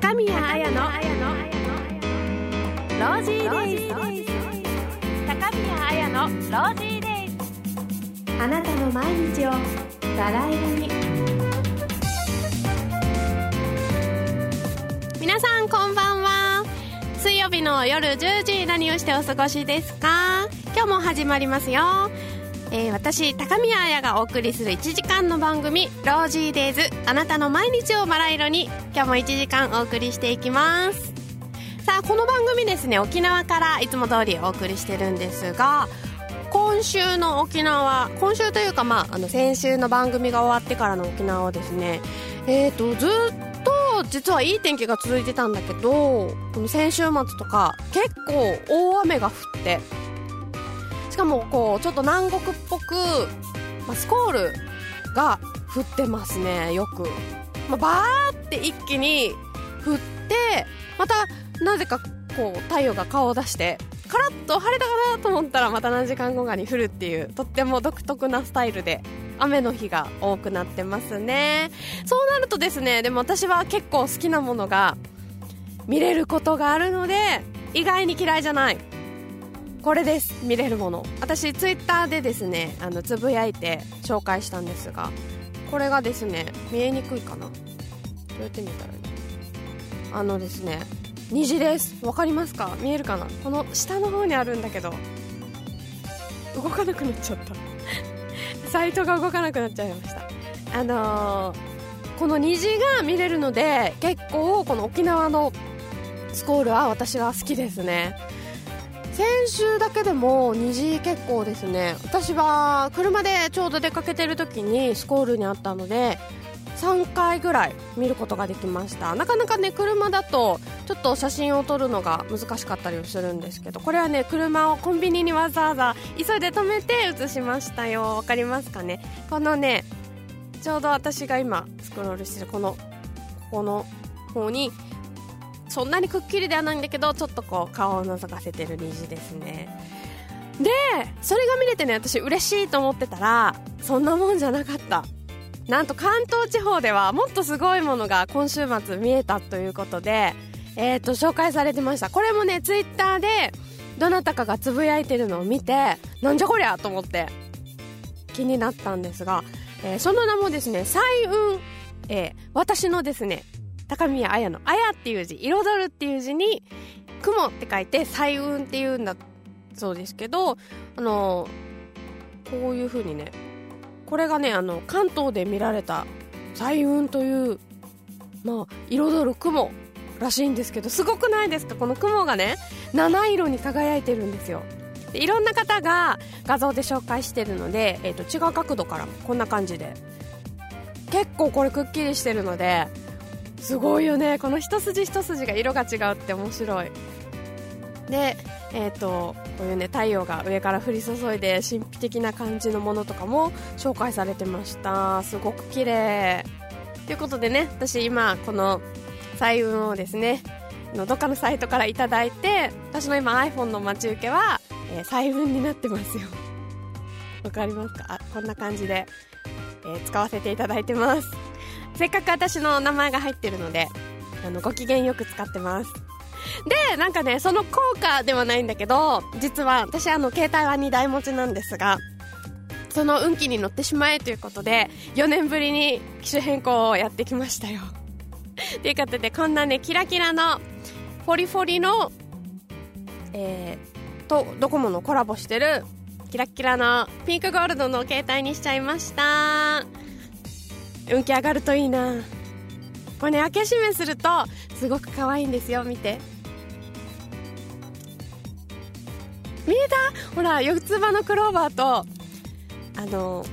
高宮綾のロージーデイズ。高宮綾のロージーデイズ。あなたの毎日をバラ色に皆さんこんばんは。水曜日の夜10時何をしてお過ごしですか？今日も始まりますよえー、私高宮彩がお送りする1時間の番組「ロージーデイズあなたの毎日をバラ色に」今日も1時間お送りしていきます。さあこの番組ですね沖縄からいつも通りお送りしてるんですが今週の沖縄今週というかまああの先週の番組が終わってからの沖縄はですね。えーとずっと実はいい天気が続いてたんだけどこの先週末とか結構大雨が降ってしかもこうちょっと南国っぽく、まあ、スコールが降ってますねよく、まあ、バーって一気に降ってまたなぜかこう太陽が顔を出してカラッと晴れたかなと思ったらまた何時間後かに降るっていうとっても独特なスタイルで雨の日が多くなってますね。そうなるとですねでも私は結構好きなものが見れることがあるので意外に嫌いじゃない。これです。見れるもの。私ツイッターでですねあのつぶやいて紹介したんですがこれがですね見えにくいかな。どうやって見たらいいあのですね虹です。わかりますか？見えるかな？この下の方にあるんだけど動かなくなっちゃった。サイトが動かなくなっちゃいました。あのー、この虹が見れるので結構この沖縄のスコールは私は好きですね。先週だけでも虹結構ですね。私は車でちょうど出かけてる時にスコールにあったので3回ぐらい見ることができました。なかなかね車だとちょっと写真を撮るのが難しかったりするんですけどこれはね車をコンビニにわざわざ急いで止めて写しましたよ。わかりますかね？このねちょうど私が今スクロールしてるこのここの方にそんなにくっきりではないんだけどちょっとこう顔を覗かせてる虹ですね。でそれが見れてね私嬉しいと思ってたらそんなもんじゃなかった。なんと関東地方ではもっとすごいものが今週末見えたということで、えー、と紹介されてました。これもねツイッターでどなたかがつぶやいてるのを見てなんじゃこりゃと思って気になったんですが、えー、その名もですね彩雲、えー、私のですね高宮綾の「綾」っていう字「彩る」っていう字に「雲」って書いて「彩雲」っていうんだそうですけどあのこういう風にねこれがねあの関東で見られた彩雲というまあ彩る雲らしいんですけどすごくないですか？この雲がね七色に輝いてるんですよ。でいろんな方が画像で紹介してるので、えー、と違う角度からこんな感じで。結構これくっきりしてるのですごいよね。この一筋一筋が色が違うって面白い。でえーと、こういうね太陽が上から降り注いで神秘的な感じのものとかも紹介されてました。すごく綺麗。ということでね私今この彩雲をですねのどっかのサイトから頂いて私の今 iPhone の待ち受けは、えー、彩雲になってますよ。わかりますか？こんな感じで、えー、使わせていただいてます。せっかく私の名前が入ってるのであのご機嫌よく使ってます。でなんかねその効果ではないんだけど実は私あの携帯は2台持ちなんですがその運気に乗ってしまえということで4年ぶりに機種変更をやってきましたよ。ということでこんなねキラキラのフォリフォリのえー、とドコモのコラボしてるキラキラのピンクゴールドの携帯にしちゃいました。運気上がるといいな。これね開け閉めするとすごく可愛いんですよ。見て。見えた？ほら四つ葉のクローバーとあの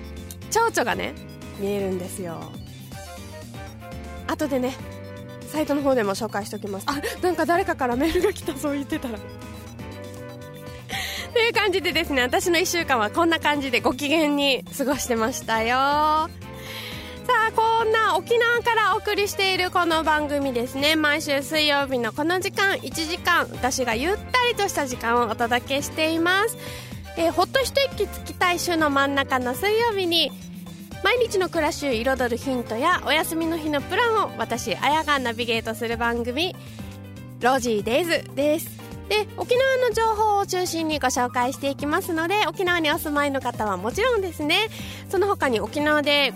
蝶々がね見えるんですよ。後でねサイトの方でも紹介しておきます。あなんか誰かからメールが来たそう言ってたら。という感じでですね私の1週間はこんな感じでご機嫌に過ごしてましたよ。さあこんな沖縄からお送りしているこの番組ですね。毎週水曜日のこの時間1時間私がゆったりとした時間をお届けしています、えー、ほっと一息つきたい週の真ん中の水曜日に毎日の暮らしを彩るヒントやお休みの日のプランを私あやがナビゲートする番組「ロジーデイズ」です。で沖縄の情報を中心にご紹介していきますので沖縄にお住まいの方はもちろんですね。その他に沖縄で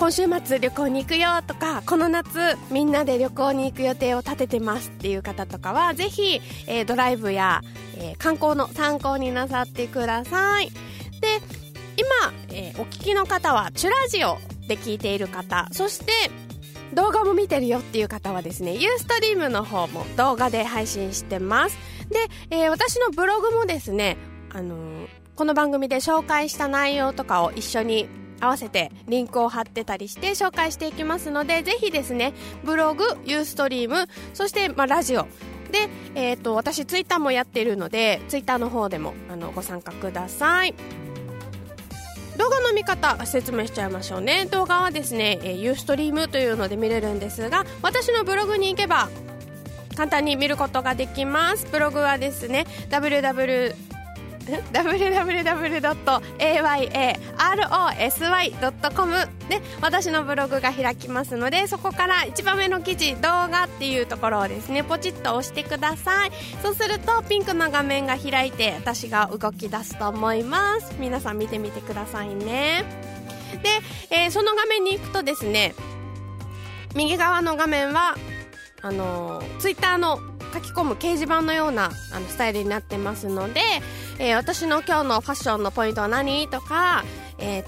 今週末旅行に行くよとかこの夏みんなで旅行に行く予定を立ててますっていう方とかはぜひ、えー、ドライブや、えー、観光の参考になさってください。で今、えー、お聞きの方はチュラジオで聞いている方そして動画も見てるよっていう方はですねユーストリームの方も動画で配信してます。で、えー、私のブログもですねあのー、この番組で紹介した内容とかを一緒に合わせてリンクを貼ってたりして紹介していきますのでぜひですねブログユーストリームそして、まあ、ラジオ。で、えーと、私ツイッターもやっているのでツイッターの方でもあのご参加ください。動画の見方説明しちゃいましょうね。動画はですね、えー、ユーストリームというので見れるんですが私のブログに行けば簡単に見ることができます。ブログはですね www www.ayarosy.com で私のブログが開きますのでそこから一番目の記事動画っていうところをですねポチッと押してください。そうするとピンクの画面が開いて私が動き出すと思います。皆さん見てみてくださいね。で、えー、その画面に行くとですね右側の画面はあの、ツイッターの書き込む掲示板のようなあのスタイルになってますので、えー、私の今日のファッションのポイントは何？とか、えー、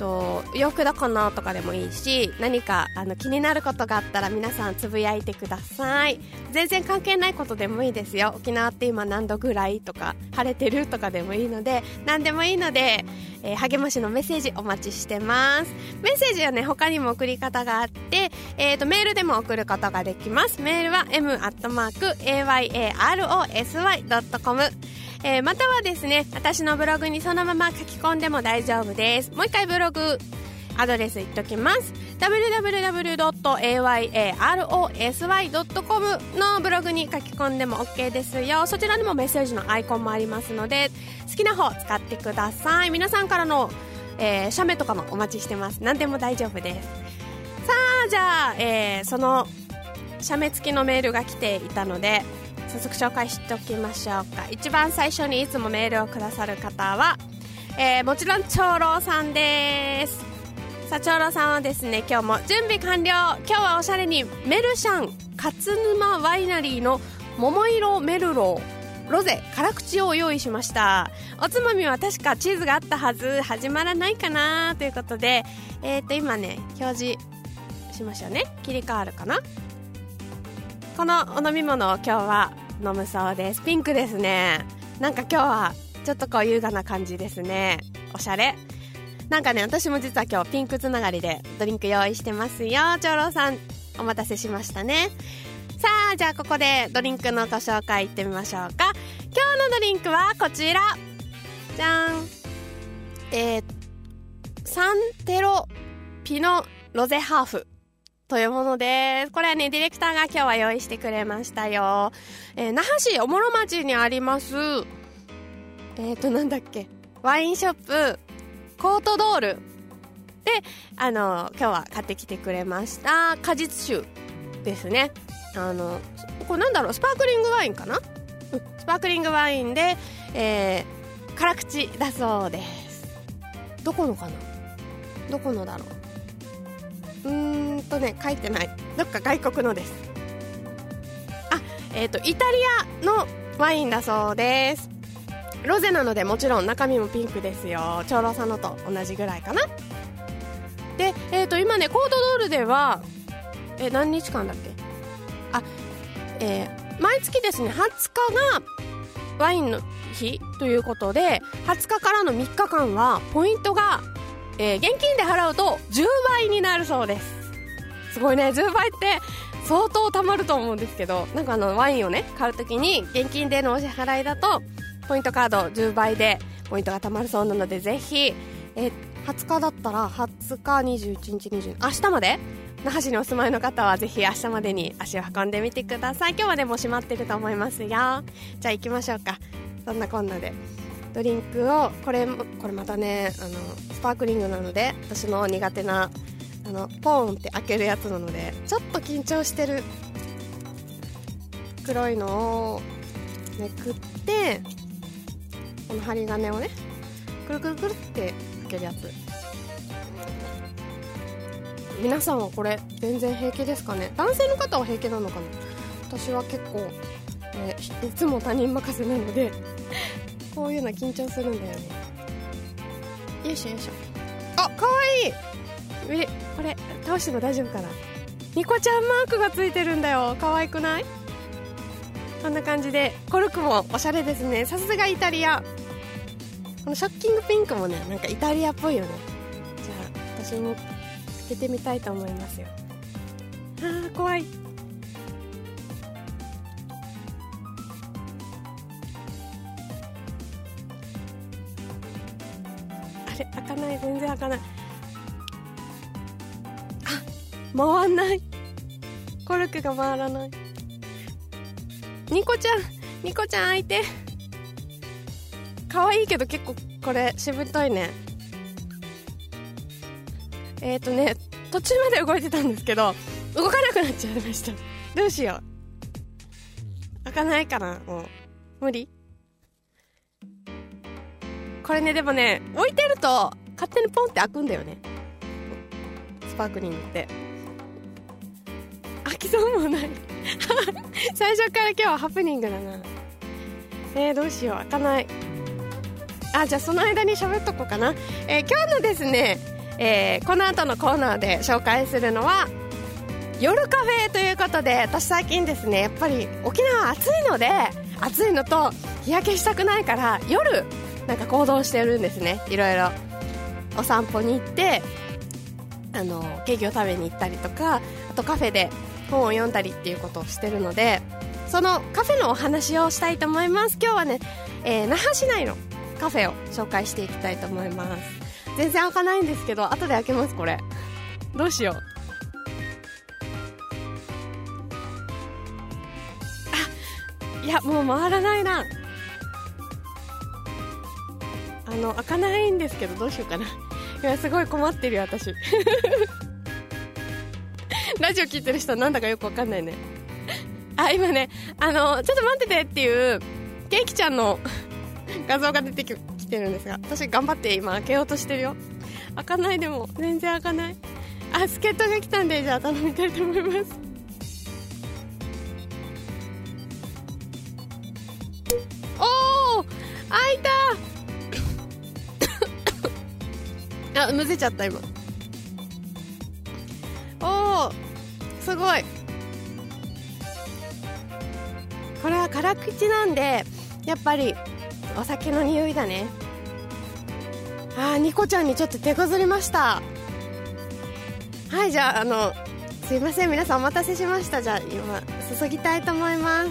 と洋服どこのとかでもいいし何かあの気になることがあったら皆さんつぶやいてください。全然関係ないことでもいいですよ。沖縄って今何度ぐらいとか晴れてるとかでもいいので何でもいいので、えー、励ましのメッセージお待ちしてます。メッセージはね他にも送り方があって、えーと、メールでも送ることができます。メールは m.ayarosy.com えー、またはですね私のブログにそのまま書き込んでも大丈夫です。もう一回ブログアドレス言っときます。www.ayarosy.com のブログに書き込んでも OK ですよそちらにもメッセージのアイコンもありますので好きな方使ってください皆さんからの、えー、写メとかもお待ちしてます何でも大丈夫ですさあじゃあ、えー、その写メ付きのメールが来ていたので早速紹介しておきましょうか。一番最初にいつもメールをくださる方は、えー、もちろん長老さんです。さあ長老さんはですね今日も準備完了。今日はおしゃれにメルシャン勝沼ワイナリーの桃色メルロロゼ辛口を用意しました。おつまみは確かチーズがあったはず。始まらないかな。ということでえっ、ー、と今ね表示しましょうね。切り替わるかな。このお飲み物を今日は飲むそうです。ピンクですね。なんか今日はちょっとこう優雅な感じですね。おしゃれ。なんかね私も実は今日ピンクつながりでドリンク用意してますよ。長老さんお待たせしましたね。さあじゃあここでドリンクのご紹介いってみましょうか。今日のドリンクはこちら。じゃん。えー、サンテロピノロゼハーフ。というものです。これはね、ディレクターが今日は用意してくれましたよ。えー、那覇市おもろ町にあります、えっ、ー、と、なんだっけ、ワインショップ、コートドール。で、あの、今日は買ってきてくれました、果実酒ですね。あの、これなんだろう、スパークリングワインかな？うん、スパークリングワインで、えー、辛口だそうです。どこのかな？どこのだろう？うーんとね書いてない。どっか外国のです。あえっ、ー、とイタリアのワインだそうです。ロゼなのでもちろん中身もピンクですよ。長老さんのと同じぐらいかな。で、えー、と今ねコードドールではえ何日間だっけ？あえー、毎月ですね20日がワインの日ということで20日からの3日間はポイントがえー、現金で払うと10倍になるそうです。すごいね。10倍って相当貯まると思うんですけどなんかあのワインをね買う時に現金でのお支払いだとポイントカード10倍でポイントが貯まるそうなのでぜひ、え、20日だったら20日21日20明日まで那覇市にお住まいの方はぜひ明日までに足を運んでみてください。今日はでも閉まってると思いますよ。じゃあ行きましょうか。そんなこんなで。ドリンクをこれこれまたねあのスパークリングなので私の苦手なあのポーンって開けるやつなのでちょっと緊張してる。黒いのをめくってこの針金をねくるくるくるって開けるやつ。皆さんはこれ全然平気ですかね？男性の方は平気なのかな？私は結構、えいつも他人任せなのでこういうの緊張するんだよね。よいしょよいしょ。あかわいい。えこれ倒しても大丈夫かな？ニコちゃんマークがついてるんだよ。可愛くない？こんな感じでコルクもおしゃれですね。さすがイタリア。このショッキングピンクもねなんかイタリアっぽいよね。じゃあ私も開けてみたいと思いますよ。あー怖いれ開かない。全然開かない。あ回んない。コルクが回らない。ニコちゃんニコちゃん開いて。可愛いけど結構これしぶといね。えっ、ー、とね途中まで動いてたんですけど動かなくなっちゃいました。どうしよう。開かないかなもう。無理？これねでもね置いてると勝手にポンって開くんだよね。スパークリングって。開きそうもない。最初から今日はハプニングだな。えー、どうしよう。開かない。あじゃあその間に喋っとこうかな、えー、今日のですね、えー、この後のコーナーで紹介するのは夜カフェということで私最近ですねやっぱり沖縄暑いので暑いのと日焼けしたくないから夜なんか行動してるんですね。いろいろ。お散歩に行ってあのケーキを食べに行ったりとかあとカフェで本を読んだりっていうことをしてるのでそのカフェのお話をしたいと思います。今日はね、えー、那覇市内のカフェを紹介していきたいと思います。全然開かないんですけど後で開けますこれ。どうしよう。あいやもう回らないな。あの開かないんですけどどうしようかな。いやすごい困ってるよ私。ラジオ聞いてる人なんだかよくわかんないね。あ今ねあのちょっと待っててっていうケーキちゃんの画像が出てきてるんですが私頑張って今開けようとしてるよ。開かないでも全然開かない。あ助っ人が来たんでじゃあ頼みたいと思います。おお開いた！あむせちゃった今。おおすごい。これは辛口なんでやっぱりお酒の匂いだね。あーニコちゃんにちょっと手こずりました。はいじゃああのすいません皆さんお待たせしました。じゃあ今注ぎたいと思います。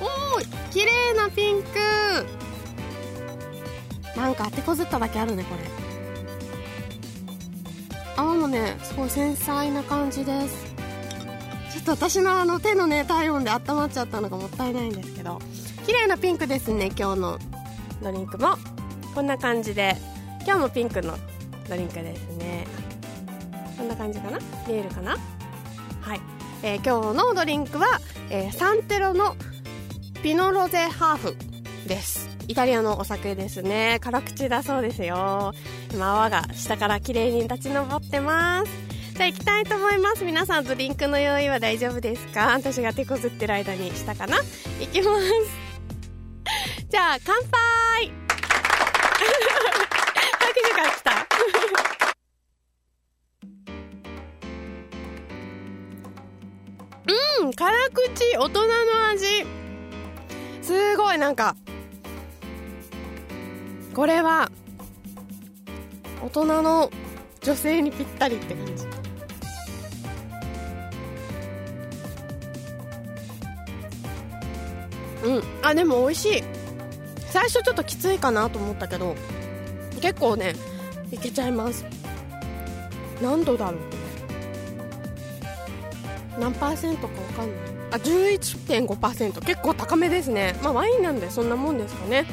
おー綺麗なピンク。なんか手こずっただけあるねこれ。泡もねすごい繊細な感じです。ちょっと私のあの手のね体温で温まっちゃったのがもったいないんですけど。綺麗なピンクですね今日のドリンクも。こんな感じで。今日もピンクのドリンクですね。こんな感じかな？見えるかな？はい、えー、今日のドリンクは、えー、サンテロのピノロゼハーフです。イタリアのお酒ですね。辛口だそうですよ。今泡が下から綺麗に立ち上ってます。じゃあ行きたいと思います。皆さんドリンクの用意は大丈夫ですか？私が手こずってる間にしたかな？行きます。じゃあ乾杯。拍手が来た。うん辛口大人の味。すごいなんかこれは大人の女性にぴったりって感じ。うん。あでも美味しい。最初ちょっときついかなと思ったけど結構ねいけちゃいます。何度だろう何パーセントか分かんない。あ11.5%結構高めですね。まあワインなんでそんなもんですかね。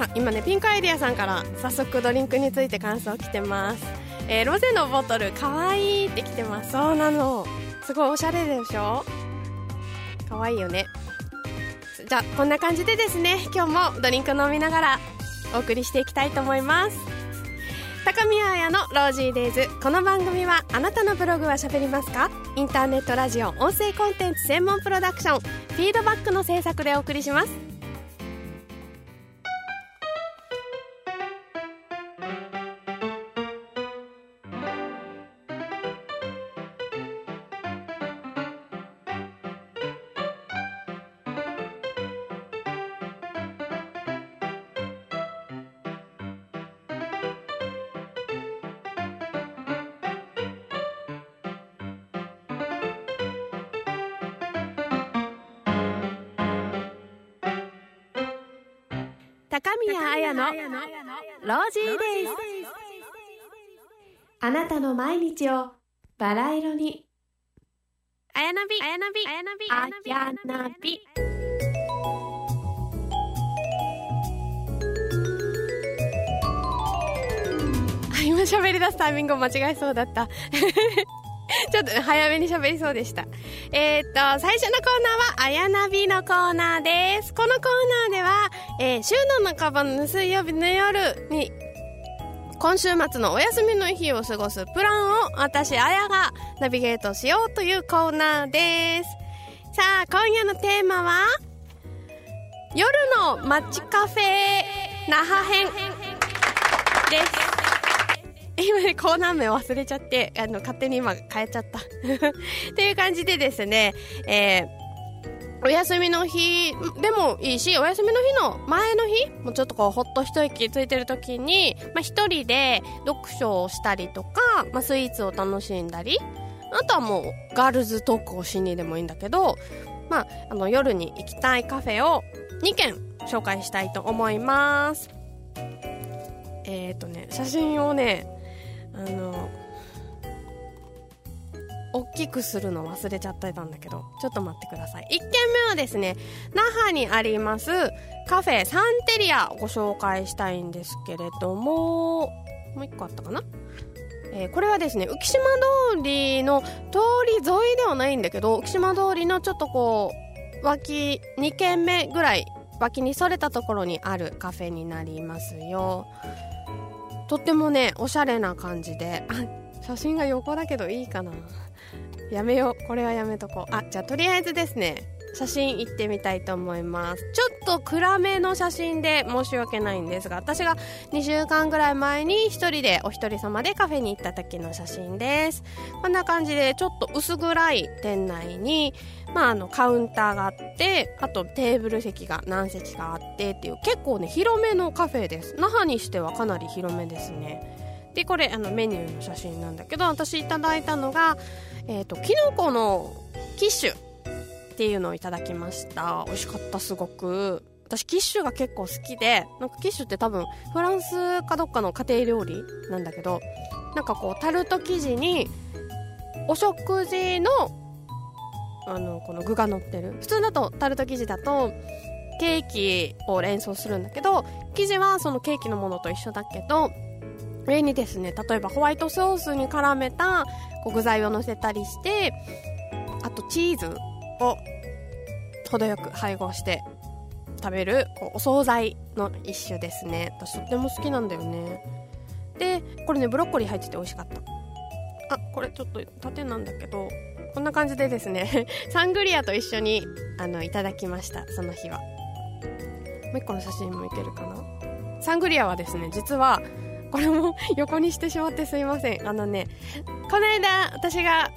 あ今ねピンクアイデアさんから早速ドリンクについて感想来てます。えー、ロゼのボトルかわいいって来てます。そうなの。すごいおしゃれでしょ？かわいいよね。じゃあこんな感じでですね今日もドリンク飲みながらお送りしていきたいと思います。高宮彩のロージーデイズ。この番組はあなたのブログは喋りますか？インターネットラジオ音声コンテンツ専門プロダクション。フィードバックの制作でお送りします。彩のロージーデイズあなたの毎日をバラ色に。あやなびあやなびあやなび。あやなび今喋り出すタイミングを間違えそうだった ちょっと早めに喋りそうでした。えー、っと、最初のコーナーは、あやなびのコーナーです。このコーナーでは、えー、週の半ばの水曜日の夜に、今週末のお休みの日を過ごすプランを私、あやがナビゲートしようというコーナーです。さあ、今夜のテーマは、夜の街カフェ那覇編です。今ね、コーナー名忘れちゃって、あの、勝手に今変えちゃった。っていう感じでですね、えー、お休みの日でもいいし、お休みの日の前の日もうちょっとこう、ほっと一息ついてる時に、まあ一人で読書をしたりとか、まあスイーツを楽しんだり、あとはもうガールズトークをしにでもいいんだけど、まあ、あの夜に行きたいカフェを2軒紹介したいと思います。えっ、ー、とね、写真をね、あの大きくするの忘れちゃってたんだけどちょっと待ってください。1軒目はですね那覇にありますカフェサンテリアご紹介したいんですけれどももう1個あったかな？えー、これはですね浮島通りの通り沿いではないんだけど浮島通りのちょっとこう脇2軒目ぐらい脇にそれたところにあるカフェになりますよ。とってもねおしゃれな感じで。あ写真が横だけどいいかな。やめよう。これはやめとこう。あじゃあとりあえずですね。写真行ってみたいと思います。ちょっと暗めの写真で申し訳ないんですが私が2週間ぐらい前に1人でお一人様でカフェに行った時の写真です。こんな感じでちょっと薄暗い店内にまあ、あのカウンターがあってあとテーブル席が何席かあってっていう結構ね広めのカフェです。那覇にしてはかなり広めですね。でこれあのメニューの写真なんだけど私いただいたのが、えーと、キノコのキッシュ。っていうのをいただきました。美味しかったすごく。私キッシュが結構好きでなんかキッシュって多分フランスかどっかの家庭料理なんだけどなんかこうタルト生地にお食事のあのこの具が乗ってる。普通だとタルト生地だとケーキを連想するんだけど生地はそのケーキのものと一緒だけど上にですね例えばホワイトソースに絡めた具材を乗せたりしてあとチーズを程よく配合して食べるこうお惣菜の一種ですね。私とっても好きなんだよね。でこれねブロッコリー入ってて美味しかった。あこれちょっと縦なんだけどこんな感じでですね サングリアと一緒にあのいただきましたその日は。もう一個の写真もいけるかな。サングリアはですね実はこれも 横にしてしまってすいません。あのねこの間私が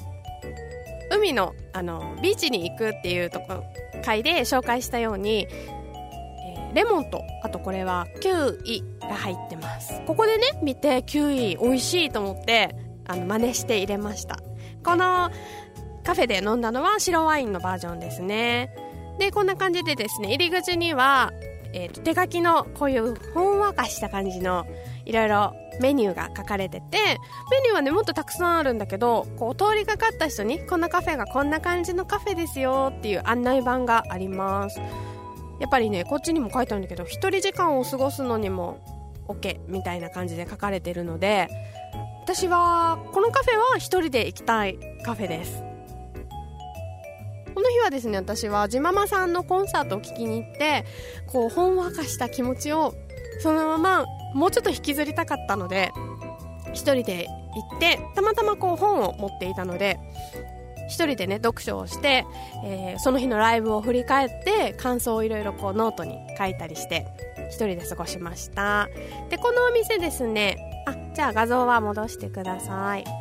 海のあのビーチに行くっていうとこ回で紹介したように、えー、レモンとあとこれはキウイが入ってます。ここでね見てキウイ美味しいと思ってあの真似して入れました。このカフェで飲んだのは白ワインのバージョンですね。でこんな感じでですね入り口には、えーと、手書きのこういうほんわかした感じのいろいろメニューが書かれててメニューはねもっとたくさんあるんだけどこう通りかかった人にこんなカフェがこんな感じのカフェですよっていう案内板があります。やっぱりねこっちにも書いてあるんだけど1人時間を過ごすのにも OK みたいな感じで書かれてるので私はこのカフェは1人で行きたいカフェです。この日はですね私はジママさんのコンサートを聴きに行ってこうほんわかした気持ちをそのままもうちょっと引きずりたかったので1人で行ってたまたまこう本を持っていたので1人でね読書をして、えー、その日のライブを振り返って感想をいろいろこうノートに書いたりして1人で過ごしました。でこのお店ですね。あじゃあ画像は戻してください。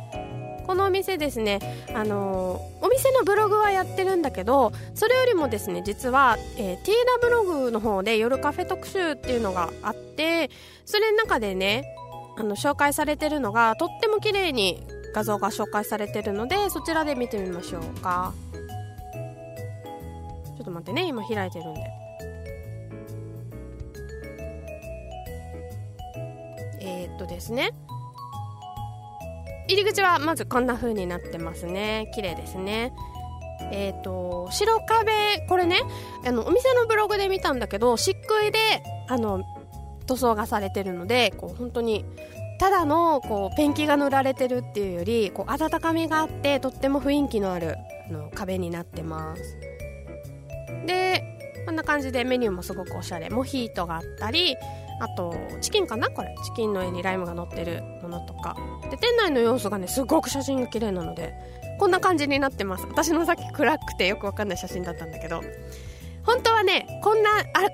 このお店ですね、あの、お店のブログはやってるんだけどそれよりもですね実は、えー、ティーダブログの方で夜カフェ特集っていうのがあってそれの中でねあの紹介されてるのがとっても綺麗に画像が紹介されてるのでそちらで見てみましょうか。ちょっと待ってね今開いてるんで。えー、っとですね。入り口はまずこんな風になってますね。綺麗ですね。えっ、ー、と白壁これねあのお店のブログで見たんだけど漆喰であの塗装がされてるのでこう本当にただのこうペンキが塗られてるっていうよりこう温かみがあってとっても雰囲気のあるあの壁になってます。でこんな感じでメニューもすごくおしゃれ。モヒートがあったりあとチキンかな？これ。チキンの上にライムが乗ってる。のとか。で店内の様子がねすごく写真が綺麗なのでこんな感じになってます。私のさっき暗くてよくわかんない写真だったんだけど。本当はねこんな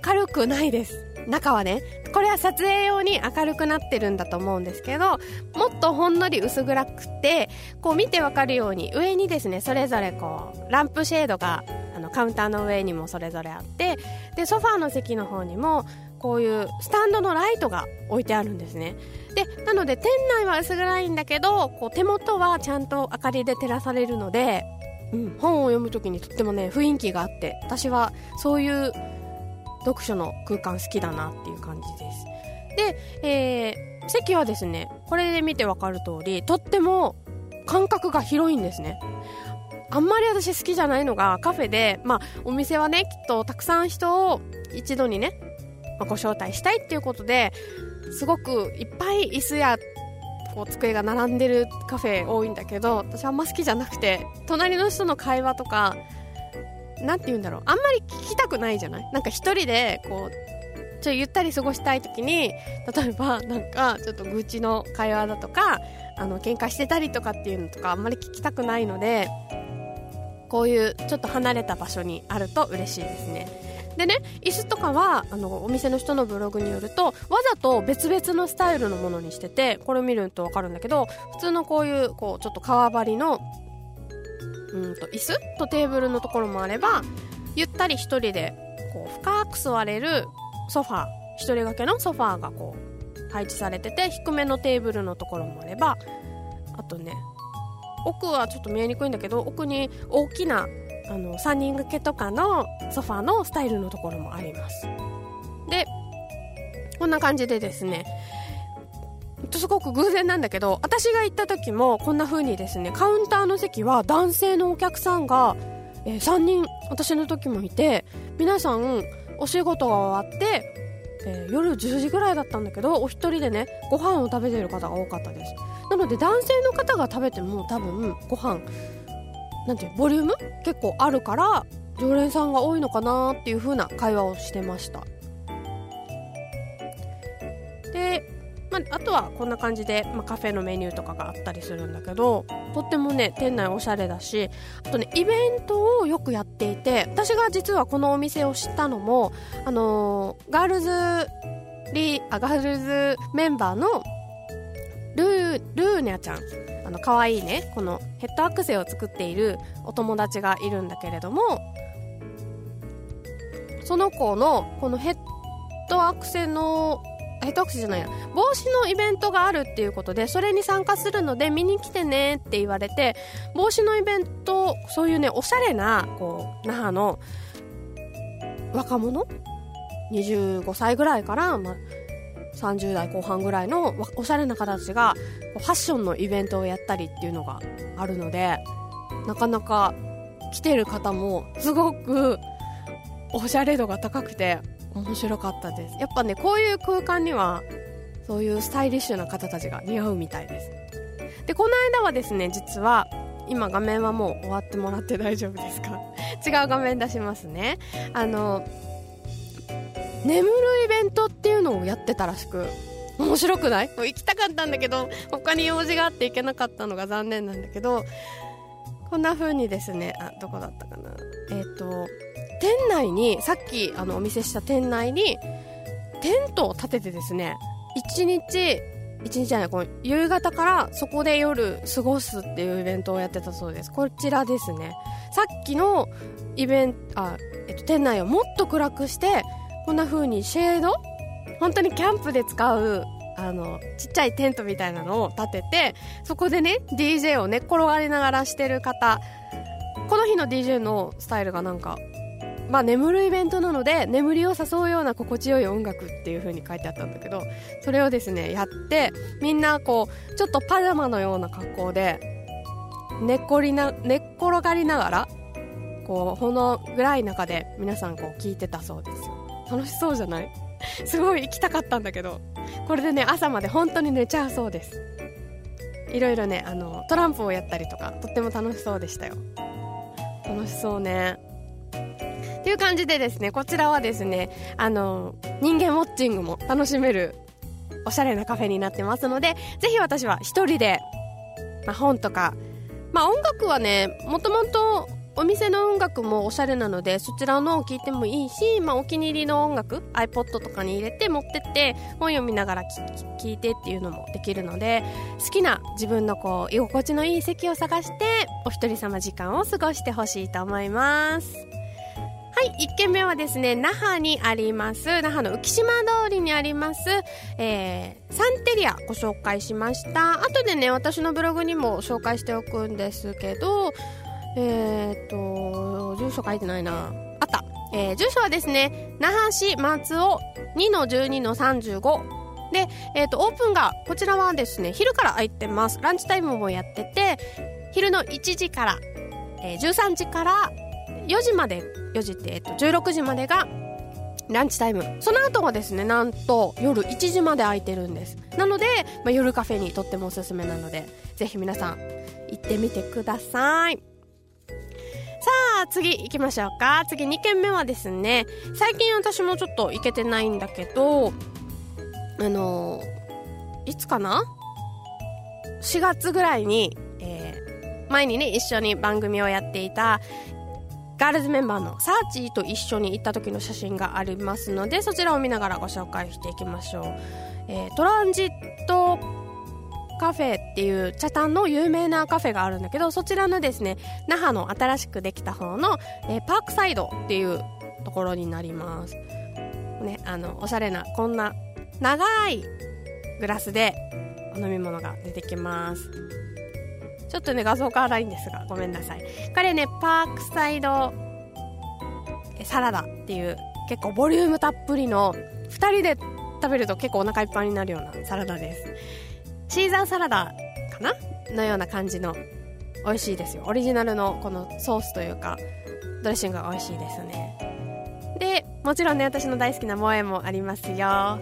明るくないです。中はねこれは撮影用に明るくなってるんだと思うんですけどもっとほんのり薄暗くてこう見てわかるように上にですねそれぞれこうランプシェードがあのカウンターの上にもそれぞれあってでソファーの席の方にもこういうスタンドのライトが置いてあるんですね。でなので店内は薄暗いんだけどこう手元はちゃんと明かりで照らされるので、うん、本を読む時にとってもね雰囲気があって私はそういう読書の空間好きだなっていう感じです。で、えー、席はですねこれで見てわかる通りとっても間隔が広いんですね。あんまり私好きじゃないのがカフェで、まあ、お店はねきっとたくさん人を一度にねまあ、ご招待したいっていうことですごくいっぱい椅子やこう机が並んでるカフェ多いんだけど私あんま好きじゃなくて隣の人の会話とか何て言うんだろうあんまり聞きたくないじゃない？なんか一人でこうちょゆったり過ごしたい時に例えばなんかちょっと愚痴の会話だとかあの喧嘩してたりとかっていうのとかあんまり聞きたくないのでこういうちょっと離れた場所にあると嬉しいですね。でね椅子とかはあのお店の人のブログによるとわざと別々のスタイルのものにしててこれを見ると分かるんだけど普通のこういうこうちょっと革張りのうんと椅子とテーブルのところもあればゆったり1人でこう深く座れるソファー1人掛けのソファーがこう配置されてて低めのテーブルのところもあればあとね奥はちょっと見えにくいんだけど奥に大きなあの3人掛けとかのソファーのスタイルのところもあります。でこんな感じでですねすごく偶然なんだけど私が行った時もこんな風にですねカウンターの席は男性のお客さんが、えー、3人私の時もいて皆さんお仕事が終わって、えー、夜10時ぐらいだったんだけどお一人でねご飯を食べてる方が多かったです。なので男性の方が食べても多分ご飯なんてボリューム結構あるから常連さんが多いのかなっていう風な会話をしてました。で、まあ、あとはこんな感じで、まあ、カフェのメニューとかがあったりするんだけどとってもね店内おしゃれだしあとねイベントをよくやっていて私が実はこのお店を知ったのもあのー、ガールズリあガールズメンバーのルールーニャちゃんあの可愛いねこのヘッドアクセを作っているお友達がいるんだけれどもその子のこのヘッドアクセのヘッドアクセじゃないな帽子のイベントがあるっていうことでそれに参加するので見に来てねって言われて帽子のイベントそういうねおしゃれなこう那覇の若者？25歳ぐらいから、まあ、30代後半ぐらいのおしゃれな方たちがファッションのイベントをやったりっていうのがあるのでなかなか来てる方もすごくおしゃれ度が高くて面白かったです。やっぱねこういう空間にはそういうスタイリッシュな方たちが似合うみたいです。でこの間はですね実は今画面はもう終わってもらって大丈夫ですか？違う画面出しますね。あの眠るイベントっていうのをやってたらしく面白くない？行きたかったんだけど他に用事があって行けなかったのが残念なんだけどこんな風にですねあどこだったかな？えっ、ー、と店内にさっきあのお見せした店内にテントを立ててですね1日1日じゃないこの夕方からそこで夜過ごすっていうイベントをやってたそうです。こちらですね。さっきのイベントあ、えっと、店内をもっと暗くしてこんな風にシェード？本当にキャンプで使うあのちっちゃいテントみたいなのを立ててそこでね DJ を寝っ転がりながらしてる方。この日の DJ のスタイルがなんかまあ眠るイベントなので眠りを誘うような心地よい音楽っていう風に書いてあったんだけどそれをですねやってみんなこうちょっとパジャマのような格好で寝っりな寝っ転がりながらこうこの暗い中で皆さんこう聞いてたそうですよ。楽しそうじゃない？すごい行きたかったんだけど。これでね朝まで本当に寝ちゃうそうです。いろいろねあのトランプをやったりとかとっても楽しそうでしたよ。楽しそうね。っていう感じでですねこちらはですねあの人間ウォッチングも楽しめるおしゃれなカフェになってますのでぜひ私は一人で、まあ、本とかまあ音楽はねもともとお店の音楽もおしゃれなのでそちらのを聴いてもいいし、まあ、お気に入りの音楽 iPod とかに入れて持ってって本読みながら聴いてっていうのもできるので好きな自分のこう居心地のいい席を探してお一人様時間を過ごしてほしいと思います。はい1軒目はですね那覇にあります那覇の浮島通りにあります、えー、サンテリアご紹介しました。後でね私のブログにも紹介しておくんですけどえー、っと、住所書いてないな。あった。えー、住所はですね、那覇市松尾2-12-35。で、えー、っと、オープンが、こちらはですね、昼から空いてます。ランチタイムもやってて、昼の1時から、えー、13時から4時まで、4時って、えっと、16時までが、ランチタイム。その後はですね、なんと夜1時まで空いてるんです。なので、まあ、夜カフェにとってもおすすめなので、ぜひ皆さん行ってみてください。さあ、次行きましょうか。次2軒目はですね、最近私もちょっと行けてないんだけど、あのいつかな ?4 月ぐらいに、えー、前にね、一緒に番組をやっていた、ガールズメンバーのサーチーと一緒に行った時の写真がありますので、そちらを見ながらご紹介していきましょう。えー、トランジットカフェっていう茶炭の有名なカフェがあるんだけどそちらのですね那覇の新しくできた方の、えー、パークサイドっていうところになります。ねあのおしゃれなこんな長いグラスでお飲み物が出てきます。ちょっとね画像が荒いんですがごめんなさい。これねパークサイドサラダっていう結構ボリュームたっぷりの2人で食べると結構お腹いっぱいになるようなサラダです。シーザーサラダかな？のような感じの美味しいですよ。オリジナルのこのソースというかドレッシングが美味しいですね。でもちろんね私の大好きな萌えもありますよ。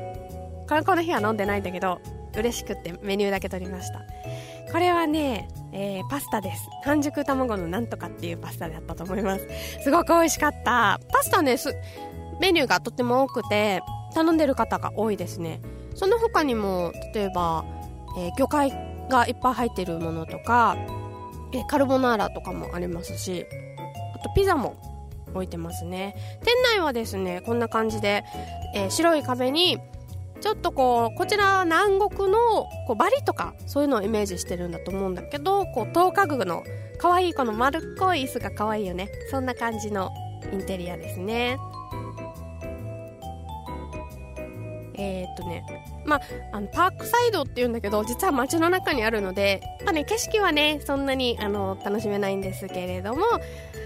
このこの日は飲んでないんだけど嬉しくってメニューだけ取りました。これはね、えー、パスタです。半熟卵のなんとかっていうパスタだったと思います。すごく美味しかった。パスタねすメニューがとっても多くて頼んでる方が多いですね。その他にも例えばえー、魚介がいっぱい入ってるものとか、えー、カルボナーラとかもありますしあとピザも置いてますね。店内はですねこんな感じで、えー、白い壁にちょっとこうこちら南国のこうバリとかそういうのをイメージしてるんだと思うんだけどこう10日具の可愛いこの丸っこい椅子が可愛いよね。そんな感じのインテリアですね。えー、っとねまあ、あのパークサイドっていうんだけど実は街の中にあるので、まあね、景色はねそんなにあの楽しめないんですけれども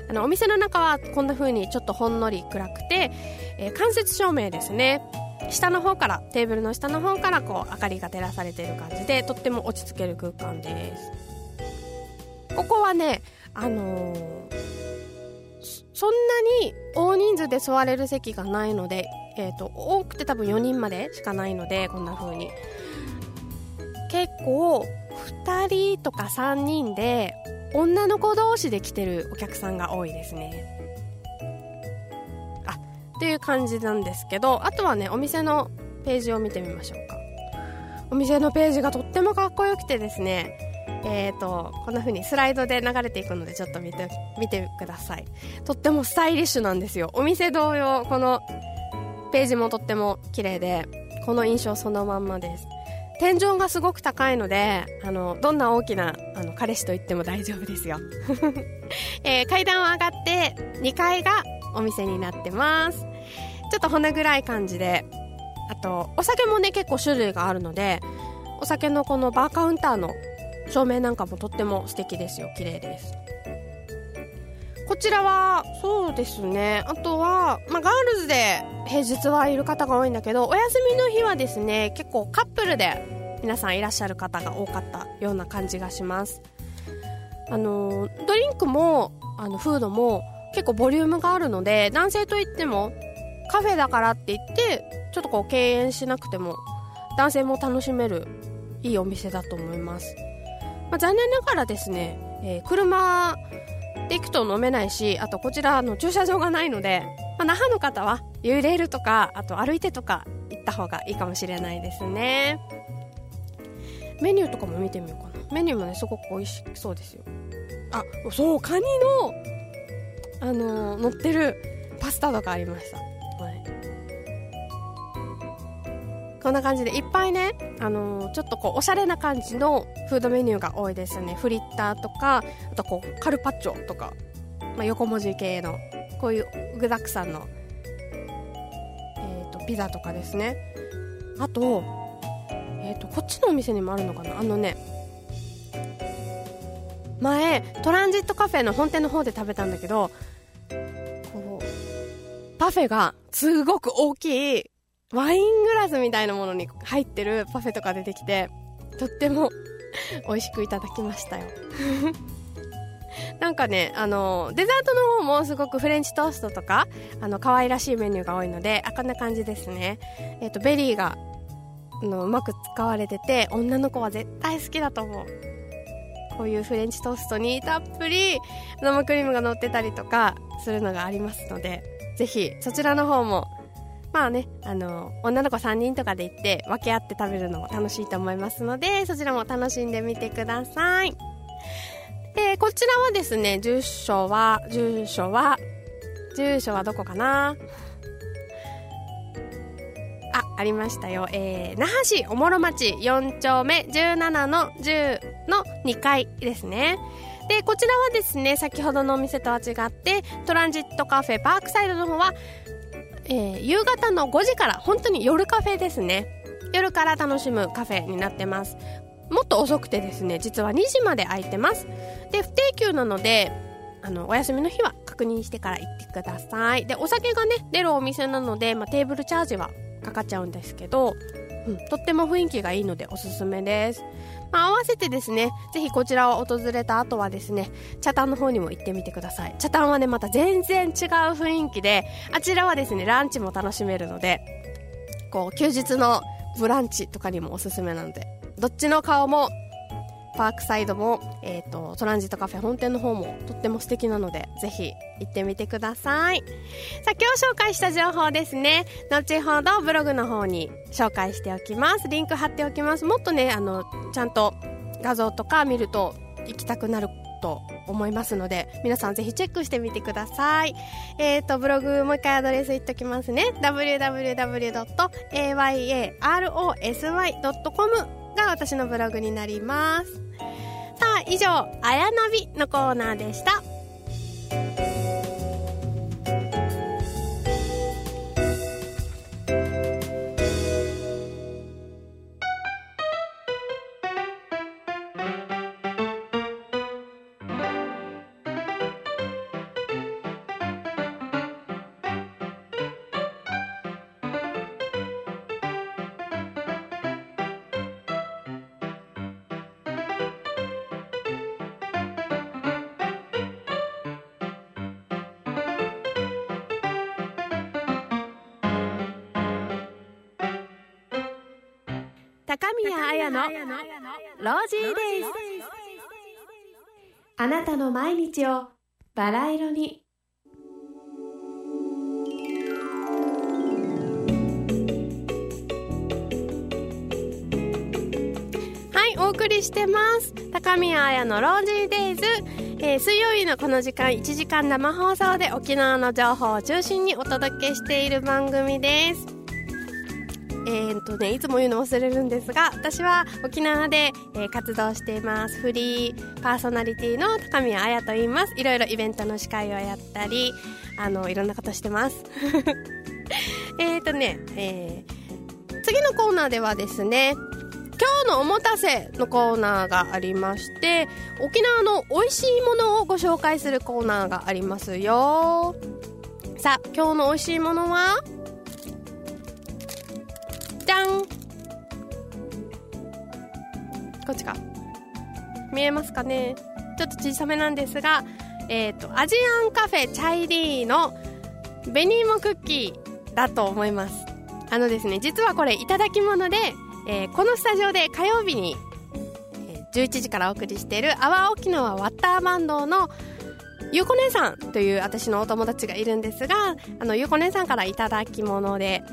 あのお店の中はこんな風にちょっとほんのり暗くて、えー、間接照明ですね。下の方からテーブルの下の方からこう明かりが照らされている感じでとっても落ち着ける空間です。ここはねあのー、そんなに大人数で座れる席がないので、えーと、多くて多分4人までしかないのでこんな風に。結構2人とか3人で女の子同士で来てるお客さんが多いですね。あっていう感じなんですけどあとはねお店のページを見てみましょうか。お店のページがとってもかっこよくてですねえーと、こんな風にスライドで流れていくのでちょっと見て見てください。とってもスタイリッシュなんですよ。お店同様このページもとっても綺麗でこの印象そのまんまです。天井がすごく高いのであのどんな大きなあの彼氏と言っても大丈夫ですよ、えー、階段を上がって2階がお店になってます。ちょっと骨暗い感じで。あとお酒もね結構種類があるのでお酒のこのバーカウンターの照明なんかもとっても素敵ですよ。綺麗です。こちらはそうですね。あとは、まあ、ガールズで平日はいる方が多いんだけどお休みの日はですね結構カップルで皆さんいらっしゃる方が多かったような感じがします。あのドリンクもあのフードも結構ボリュームがあるので男性といってもカフェだからって言ってちょっとこう敬遠しなくても男性も楽しめるいいお店だと思います、まあ、残念ながらですね、えー、車で行くと飲めないしあとこちらの駐車場がないので、まあ、那覇の方は揺れるとかあと歩いてとか行った方がいいかもしれないですね。メニューとかも見てみようかな。メニューもねすごく美味しそうですよ。あそうカニのあのー、乗ってるパスタとかありました。こんな感じでいっぱいね、あのー、ちょっとこうおしゃれな感じのフードメニューが多いですね。フリッターとかあとこうカルパッチョとか、まあ、横文字系のこういう具だくさんの、えーと、ピザとかですね。あと,、えーと、こっちのお店にもあるのかな。あのね前トランジットカフェの本店の方で食べたんだけどこうパフェがすごく大きいワイングラスみたいなものに入ってるパフェとか出てきてとっても 美味しくいただきましたよ。なんかねあのデザートの方もすごくフレンチトーストとかあの可愛らしいメニューが多いのであこんな感じですね。えっ、とベリーがあのうまく使われてて女の子は絶対好きだと思う。こういうフレンチトーストにたっぷり生クリームが乗ってたりとかするのがありますのでぜひそちらの方もまあね、あの、女の子3人とかで行って分け合って食べるのも楽しいと思いますので、そちらも楽しんでみてください。で、こちらはですね、住所は、住所は、住所はどこかな？あ、ありましたよ。えー、那覇市おもろ町4丁目17の10の2階ですね。で、こちらはですね、先ほどのお店とは違って、トランジットカフェパークサイドの方は、えー、夕方の5時から本当に夜カフェですね。夜から楽しむカフェになってます。もっと遅くてですね実は2時まで空いてます。で不定休なのであのお休みの日は確認してから行ってください。でお酒がね出るお店なので、まあ、テーブルチャージはかかっちゃうんですけど、うん、とっても雰囲気がいいのでおすすめです。まあ、合わせてですね、ぜひこちらを訪れた後はですね、茶炭の方にも行ってみてください。茶炭はね、また全然違う雰囲気で、あちらはですね、ランチも楽しめるので、こう、休日のブランチとかにもおすすめなので、どっちの顔もパークサイドも、えーと、トランジットカフェ本店の方もとっても素敵なのでぜひ行ってみてください。さあ今日紹介した情報ですね。後ほどブログの方に紹介しておきます。リンク貼っておきます。もっとねあのちゃんと画像とか見ると行きたくなると思いますので皆さんぜひチェックしてみてください。えっ、ー、とブログもう一回アドレス言っときますね。www.ayarosy.com が私のブログになります。以上「あやなび」のコーナーでした。ロージーデイズあなたの毎日をバラ色に。はいお送りしてます。高宮彩のロージーデイズ、えー、水曜日のこの時間1時間生放送で沖縄の情報を中心にお届けしている番組です。えーとね、いつも言うの忘れるんですが私は沖縄で、えー、活動しています。フリーパーソナリティの高宮彩と言います。いろいろイベントの司会をやったりあのいろんなことしてます。えっとね、えー、次のコーナーではですね今日のおもたせのコーナーがありまして沖縄の美味しいものをご紹介するコーナーがありますよ。さあ今日の美味しいものは？じゃん。こっちか。見えますかね。ちょっと小さめなんですがえっ、ー、とアジアンカフェチャイリーの紅芋クッキーだと思います。あのですね実はこれいただき物で、えー、このスタジオで火曜日に、えー、11時からお送りしている阿波沖縄ワッターバンドのゆうこ姉さんという私のお友達がいるんですがあのゆうこ姉さんからいただき物で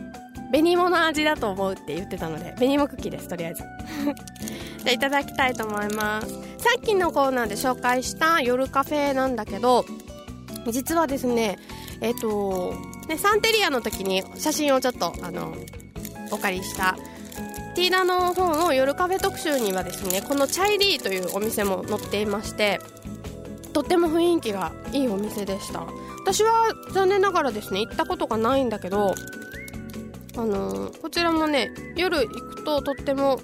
紅芋の味だと思うって言ってたので紅芋クッキーですとりあえず。じゃいただきたいと思います。さっきのコーナーで紹介した夜カフェなんだけど実はですねえっ、ー、とねサンテリアの時に写真をちょっとあのお借りしたティーダの方の夜カフェ特集にはですねこのチャイリーというお店も載っていましてとっても雰囲気がいいお店でした。私は残念ながらですね行ったことがないんだけどあのー、こちらもね夜行くととっても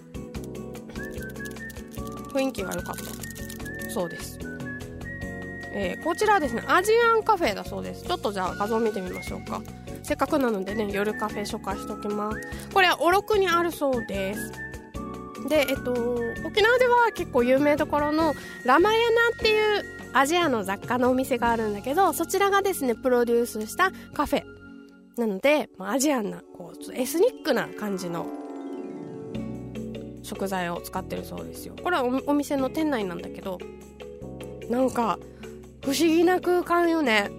雰囲気が良かった。そうです、えー、こちらはですねアジアンカフェだそうです。ちょっとじゃあ画像見てみましょうか。せっかくなのでね夜カフェ紹介しておきます。これはおろくにあるそうです。でえっと沖縄では結構有名どころのラマヤナっていうアジアの雑貨のお店があるんだけどそちらがですねプロデュースしたカフェ。なので、まあ、アジアンなこうエスニックな感じの食材を使ってるそうですよ。これはお店の店内なんだけどなんか不思議な空間よね。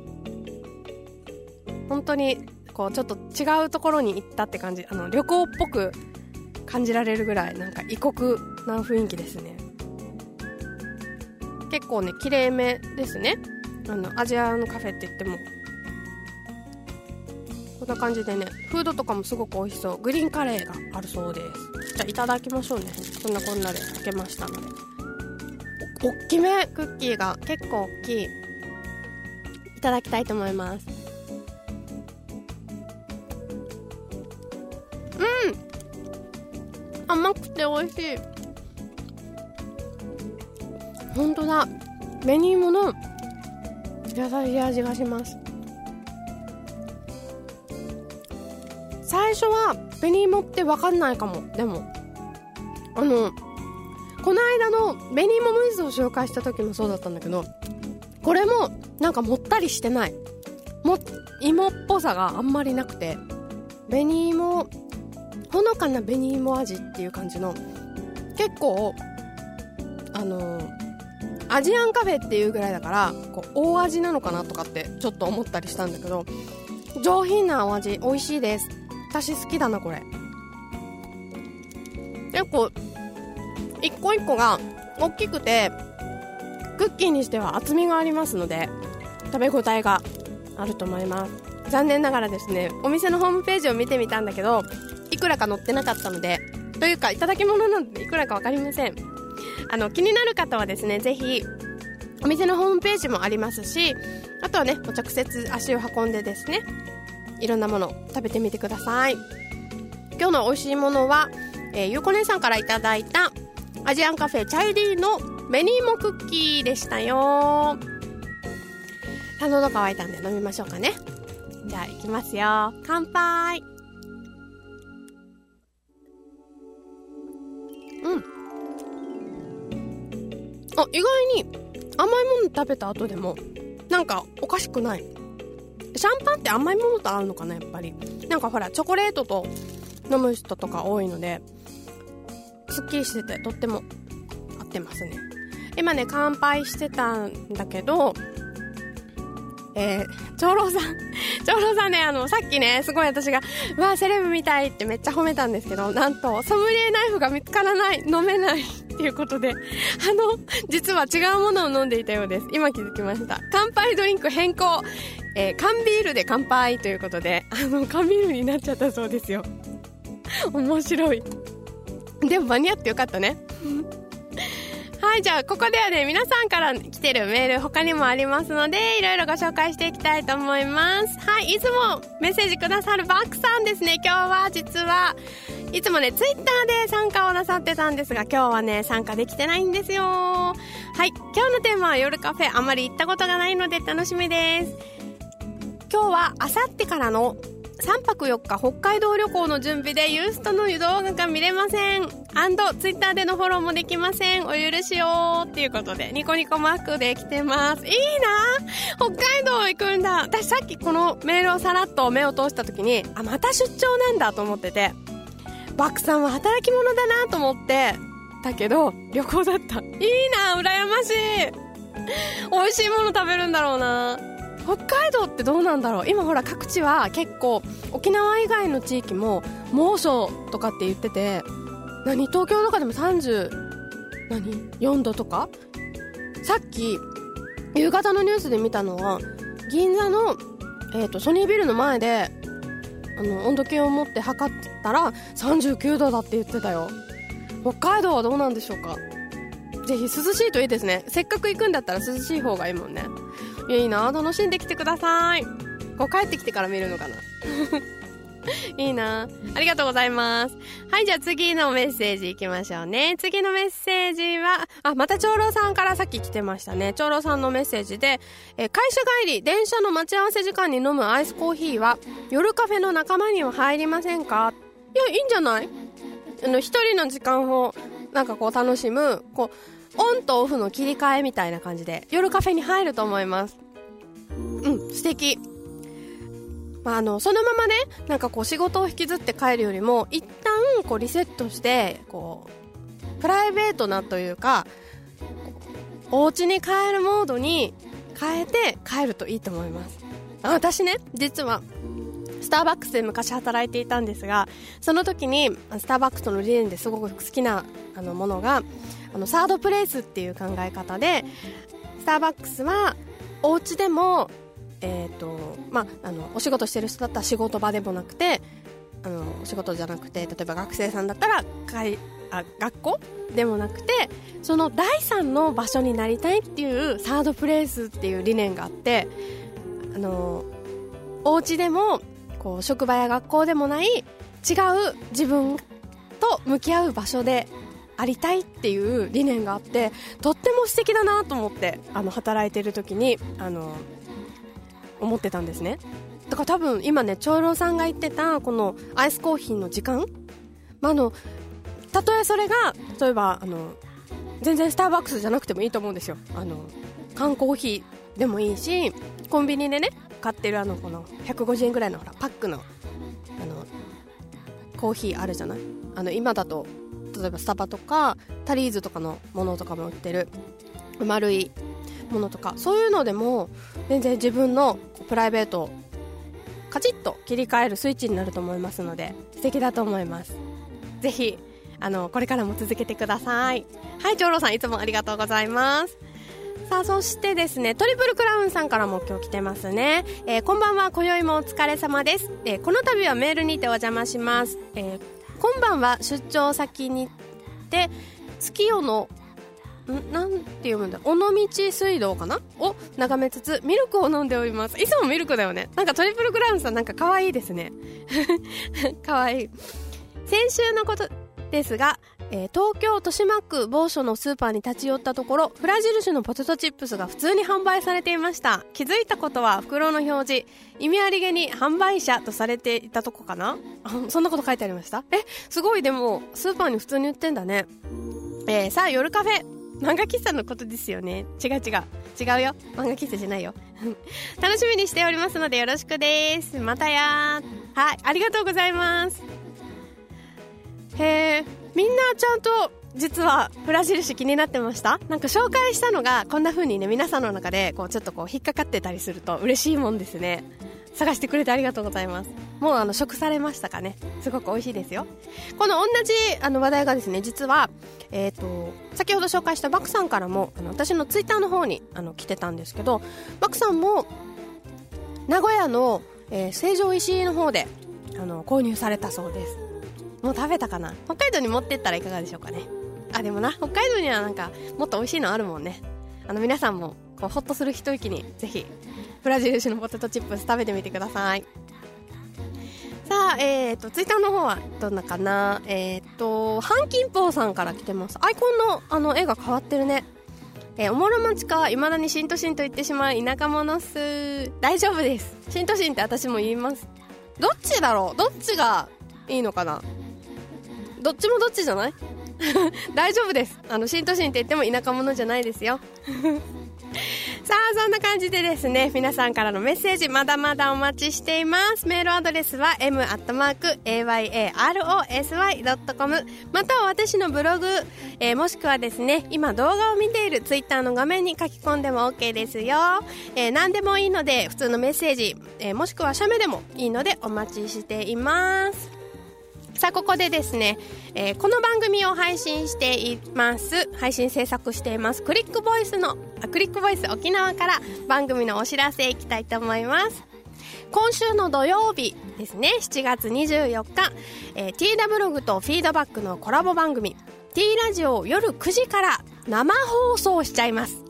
本当にこうちょっと違うところに行ったって感じあの旅行っぽく感じられるぐらいなんか異国な雰囲気ですね。結構ねきれいめですね。あのアジアのカフェって言ってもこんな感じでねフードとかもすごく美味しそう。グリーンカレーがあるそうです。じゃあいただきましょうね。こんなこんなで炊けましたので。おっきめクッキーが結構大きい。いただきたいと思います。うん。甘くて美味しい。本当だ。紅芋の優しい味がします。最初は紅芋って分かんないかも。でもあのこの間の紅芋ムースを紹介した時もそうだったんだけどこれもなんかもったりしてない。も芋っぽさがあんまりなくて紅芋ほのかな紅芋味っていう感じの結構あのアジアンカフェっていうぐらいだからこう大味なのかなとかってちょっと思ったりしたんだけど上品なお味美味しいです。私好きだなこれ。結構一個一個が大きくてクッキーにしては厚みがありますので食べ応えがあると思います。残念ながらですねお店のホームページを見てみたんだけどいくらか載ってなかったのでというかいただき物なのでいくらか分かりません。あの気になる方はですねぜひお店のホームページもありますしあとはね直接足を運んでですねいろんなもの食べてみてください。今日の美味しいものは、えー、ゆうこ姉さんからいただいたアジアンカフェチャイリーの紅芋クッキーでしたよ。あ喉乾いたんで飲みましょうかね。じゃあいきますよ。乾杯。うん。あ意外に甘いもの食べた後でもなんかおかしくない。シャンパンって甘いものと合うのかなやっぱりなんかほらチョコレートと飲む人とか多いのですっきりしててとっても合ってますね今ね乾杯してたんだけどえー、長老さん、長老さんね、あの、さっきね、すごい私が、うわ、セレブみたいってめっちゃ褒めたんですけど、なんと、ソムリエナイフが見つからない、飲めないっていうことで、あの、実は違うものを飲んでいたようです。今気づきました。乾杯ドリンク変更。えー、缶ビールで乾杯ということで、あの、缶ビールになっちゃったそうですよ。面白い。でも間に合ってよかったね。はい、じゃあ、ここではね、皆さんから来てるメール他にもありますので、いろいろご紹介していきたいと思います。はい、いつもメッセージくださるバックさんですね。今日は実は、いつもね、ツイッターで参加をなさってたんですが、今日はね、参加できてないんですよ。はい、今日のテーマは夜カフェ。あまり行ったことがないので楽しみです。今日は、あさってからの3泊4日北海道旅行の準備でユーストの湯動画が見れません。アンド、ツイッターでのフォローもできません。お許しをっていうことで、ニコニコマークで来てます。いいな北海道行くんだ。私さっきこのメールをさらっと目を通した時に、あ、また出張なんだと思ってて、バックさんは働き者だなと思って、だけど、旅行だった。いいな羨ましい美味しいもの食べるんだろうな北海道ってどうなんだろう？今ほら各地は結構沖縄以外の地域も猛暑とかって言ってて何？東京とかでも30何？4度とか？さっき夕方のニュースで見たのは銀座の、えーと、ソニービルの前であの温度計を持って測ったら39度だって言ってたよ。北海道はどうなんでしょうか？ぜひ涼しいといいですね。せっかく行くんだったら涼しい方がいいもんね。いいな楽しんできてくださいこう帰ってきてから見るのかな いいなありがとうございます。はい、じゃあ次のメッセージ行きましょうね。次のメッセージは、あ、また長老さんからさっき来てましたね。長老さんのメッセージで、え会社帰り、電車の待ち合わせ時間に飲むアイスコーヒーは、夜カフェの仲間には入りませんか？いや、いいんじゃない？あの、一人の時間を、なんかこう楽しむ、こう、オンとオフの切り替えみたいな感じで夜カフェに入ると思います。うん素敵。まあ、あのそのままねなんかこう仕事を引きずって帰るよりも一旦こうリセットしてこうプライベートなというかお家に帰るモードに変えて帰るといいと思います。私ね実はスターバックスで昔働いていたんですがその時にスターバックスの理念ですごく好きなあのものがあのサードプレイスっていう考え方でスターバックスはお家でもえーとまあ、あのお仕事してる人だったら仕事場でもなくてあのお仕事じゃなくて例えば学生さんだったらいあ学校でもなくてその第三の場所になりたいっていうサードプレイスっていう理念があってあのお家でもこう職場や学校でもない違う自分と向き合う場所でありたいっていう理念があってとっても素敵だなと思ってあの働いてる時にあの思ってたんですね。だから多分今ね長老さんが言ってたこのアイスコーヒーの時間、まあ、のたとえそれが例えばあの全然スターバックスじゃなくてもいいと思うんですよ。あの缶コーヒーでもいいしコンビニでね買ってるあのこの150円ぐらいのほらパックのあのコーヒーあるじゃない？あの今だと例えばスタバとかタリーズとかのものとかも売ってる。丸いものとか。そういうのでも全然自分のプライベートをカチッと切り替えるスイッチになると思いますので素敵だと思います。ぜひあのこれからも続けてください。はい長老さんいつもありがとうございます。さあそしてですねトリプルクラウンさんからも今日来てますね、えー、こんばんは今宵もお疲れ様です、えー、この度はメールにてお邪魔します、えー、今晩は出張先に行って月夜のんなんて読むんだ尾道水道かなを眺めつつミルクを飲んでおります。いつもミルクだよね。なんかトリプルクラウンさんなんか可愛いですね。可愛い。先週のことですが、えー、東京豊島区某所のスーパーに立ち寄ったところフラ印のポテトチップスが普通に販売されていました。気づいたことは袋の表示。意味ありげに販売者とされていたとこかな？そんなこと書いてありました？えすごい。でもスーパーに普通に売ってんだね。えー、さあ夜カフェ。漫画喫茶のことですよね。違う違う。違うよ。漫画喫茶じゃないよ。楽しみにしておりますのでよろしくです。またやはいありがとうございます。へえみんなちゃんと実はプラ印気になってました？なんか紹介したのがこんな風にね皆さんの中でこうちょっとこう引っかかってたりすると嬉しいもんですね。探してくれてありがとうございます。もうあの食されましたかね？すごく美味しいですよ。この同じあの話題がですね実はえっ、と先ほど紹介したバクさんからもあの私のツイッターの方にあの来てたんですけどバクさんも名古屋の、え、成城石井の方であの購入されたそうです。もう食べたかな？北海道に持ってったらいかがでしょうかね？あでもな北海道にはなんかもっと美味しいのあるもんねあの皆さんもこうホッとする一息にぜひブラジル種のポテトチップス食べてみてくださいさあ、えーと、ツイッターの方はどんなかな？えっ、ー、と、半金峰さんから来てます。アイコンのあの絵が変わってるね。えー、おもろ町か、いまだに新都心と言ってしまう田舎者っす。大丈夫です。新都心って私も言います。どっちだろう？どっちがいいのかな？どっちもどっちじゃない？大丈夫です。あの、新都心って言っても田舎者じゃないですよ。さあ、そんな感じでですね、皆さんからのメッセージまだまだお待ちしています。メールアドレスは m.ayarosy.com または私のブログ、えー、もしくはですね、今動画を見ているツイッターの画面に書き込んでも OK ですよ。えー、何でもいいので、普通のメッセージ、えー、もしくは写メでもいいのでお待ちしています。さあここでですね、えー、この番組を配信しています配信制作していますクリックボイスのクリックボイス沖縄から番組のお知らせいきたいと思います。今週の土曜日ですね7月24日、えー、T ダブログとフィードバックのコラボ番組 T ラジオ夜9時から生放送しちゃいます。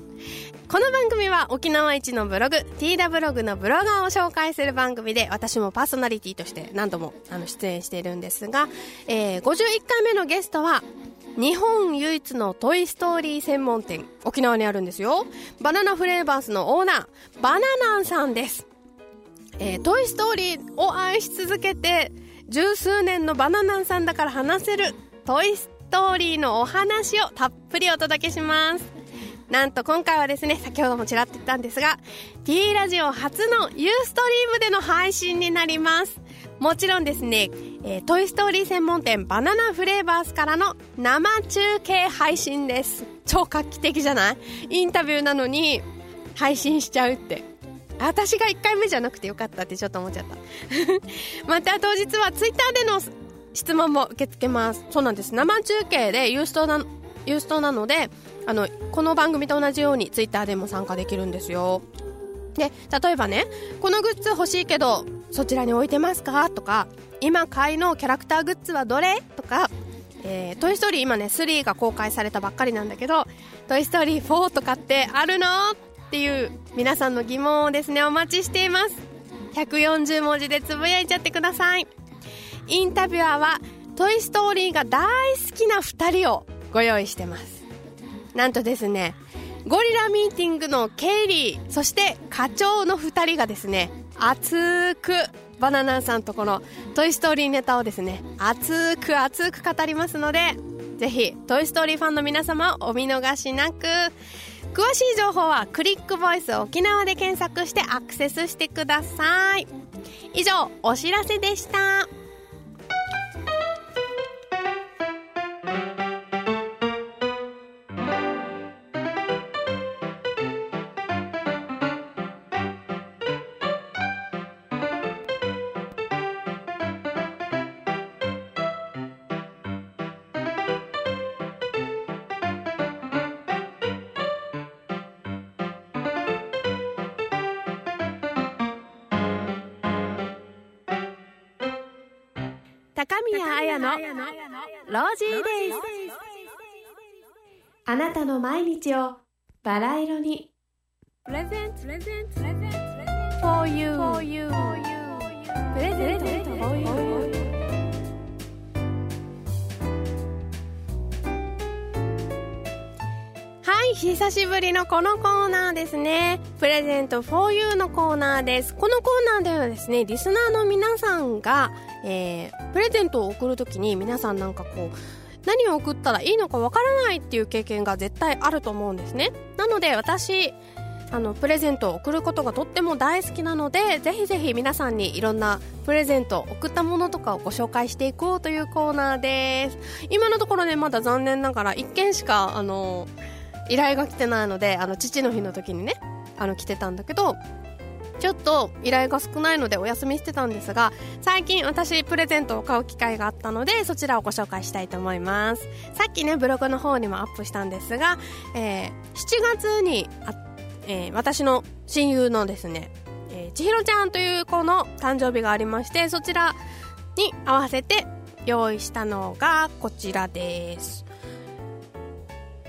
この番組は沖縄一のブログ T ダブログのブロガーを紹介する番組で私もパーソナリティとして何度もあの出演しているんですが、えー、51回目のゲストは日本唯一のトイ・ストーリー専門店沖縄にあるんですよ。バナナフレーバースのオーナーバナナンさんです、えー、トイ・ストーリーを愛し続けて十数年のバナナンさんだから話せるトイ・ストーリーのお話をたっぷりお届けします。なんと今回はですね、先ほどもちらっと言ったんですが、T ラジオ初のユーストリームでの配信になります。もちろんですね、えー、トイストーリー専門店バナナフレーバースからの生中継配信です。超画期的じゃない？インタビューなのに配信しちゃうって。私が1回目じゃなくてよかったってちょっと思っちゃった。また当日はツイッターでの質問も受け付けます。そうなんです。生中継でユーストな、ユーストなので、あのこの番組と同じようにツイッターでも参加できるんですよ。で例えばねこのグッズ欲しいけどそちらに置いてますか？とか今買いのキャラクターグッズはどれ？とかえー、トイ・ストーリー今ね3が公開されたばっかりなんだけどトイ・ストーリー4とかってあるの？っていう皆さんの疑問をですねお待ちしています。140文字でつぶやいちゃってください。インタビュアーはトイ・ストーリーが大好きな2人をご用意してます。なんとですねゴリラミーティングのケイリーそして課長の2人がですね熱くバナナさんとこの「トイ・ストーリー」ネタをですね熱く熱く語りますのでぜひ「トイ・ストーリー」ファンの皆様お見逃しなく。詳しい情報はクリックボイス沖縄で検索してアクセスしてください。以上お知らせでした。高宮彩のロージーです。あなたの毎日をバラ色に。プレゼント。プレゼント。プレゼント。for you プレゼント。For you 久しぶりのこのコーナーですね。プレゼント for you のコーナーです。このコーナーではですねリスナーの皆さんがえー、プレゼントを送るときに皆さんなんかこう何を送ったらいいのかわからないっていう経験が絶対あると思うんですね。なので私あのプレゼントを送ることがとっても大好きなのでぜひぜひ皆さんにいろんなプレゼント送ったものとかをご紹介していこうというコーナーです。今のところねまだ残念ながら1件しかあの依頼が来てないのであの父の日の時にねあの来てたんだけどちょっと依頼が少ないのでお休みしてたんですが最近私プレゼントを買う機会があったのでそちらをご紹介したいと思います。さっきねブログの方にもアップしたんですが、えー、7月にあ、えー、私の親友のですね、えー、千尋ちゃんという子の誕生日がありましてそちらに合わせて用意したのがこちらです。